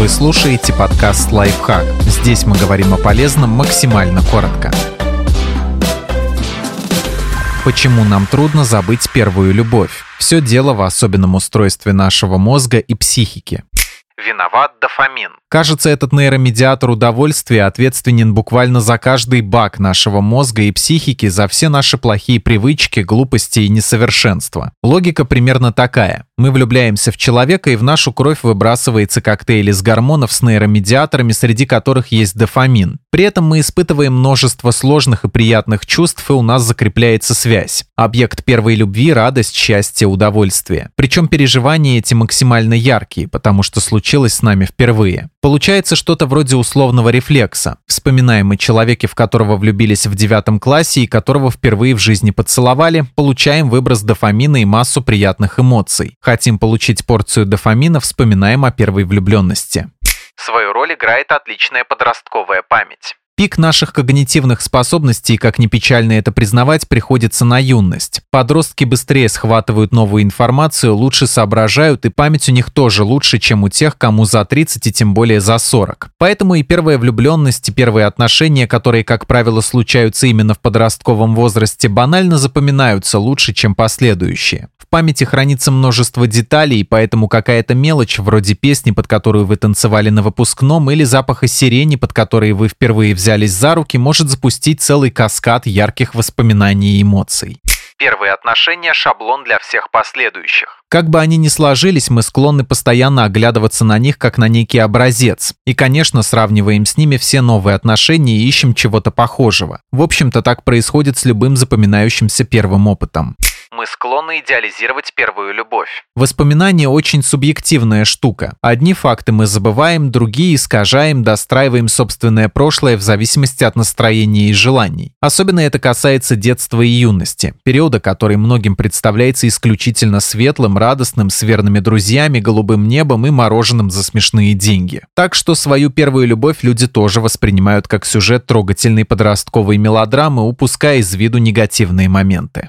Вы слушаете подкаст «Лайфхак». Здесь мы говорим о полезном максимально коротко. Почему нам трудно забыть первую любовь? Все дело в особенном устройстве нашего мозга и психики. Виноват дофамин. Кажется, этот нейромедиатор удовольствия ответственен буквально за каждый баг нашего мозга и психики, за все наши плохие привычки, глупости и несовершенства. Логика примерно такая. Мы влюбляемся в человека, и в нашу кровь выбрасывается коктейль из гормонов с нейромедиаторами, среди которых есть дофамин. При этом мы испытываем множество сложных и приятных чувств, и у нас закрепляется связь. Объект первой любви – радость, счастье, удовольствие. Причем переживания эти максимально яркие, потому что случилось с нами впервые. Получается что-то вроде условного рефлекса. Вспоминаем мы человеке, в которого влюбились в девятом классе и которого впервые в жизни поцеловали, получаем выброс дофамина и массу приятных эмоций. Хотим получить порцию дофамина, вспоминаем о первой влюбленности. Свою роль играет отличная подростковая память. Пик наших когнитивных способностей, как ни печально это признавать, приходится на юность. Подростки быстрее схватывают новую информацию, лучше соображают, и память у них тоже лучше, чем у тех, кому за 30 и тем более за 40. Поэтому и первая влюбленность, и первые отношения, которые, как правило, случаются именно в подростковом возрасте, банально запоминаются лучше, чем последующие памяти хранится множество деталей, поэтому какая-то мелочь, вроде песни, под которую вы танцевали на выпускном, или запаха сирени, под который вы впервые взялись за руки, может запустить целый каскад ярких воспоминаний и эмоций. Первые отношения – шаблон для всех последующих. Как бы они ни сложились, мы склонны постоянно оглядываться на них как на некий образец. И, конечно, сравниваем с ними все новые отношения и ищем чего-то похожего. В общем-то, так происходит с любым запоминающимся первым опытом мы склонны идеализировать первую любовь. Воспоминания очень субъективная штука. Одни факты мы забываем, другие искажаем, достраиваем собственное прошлое в зависимости от настроения и желаний. Особенно это касается детства и юности, периода, который многим представляется исключительно светлым, радостным, с верными друзьями, голубым небом и мороженым за смешные деньги. Так что свою первую любовь люди тоже воспринимают как сюжет трогательной подростковой мелодрамы, упуская из виду негативные моменты.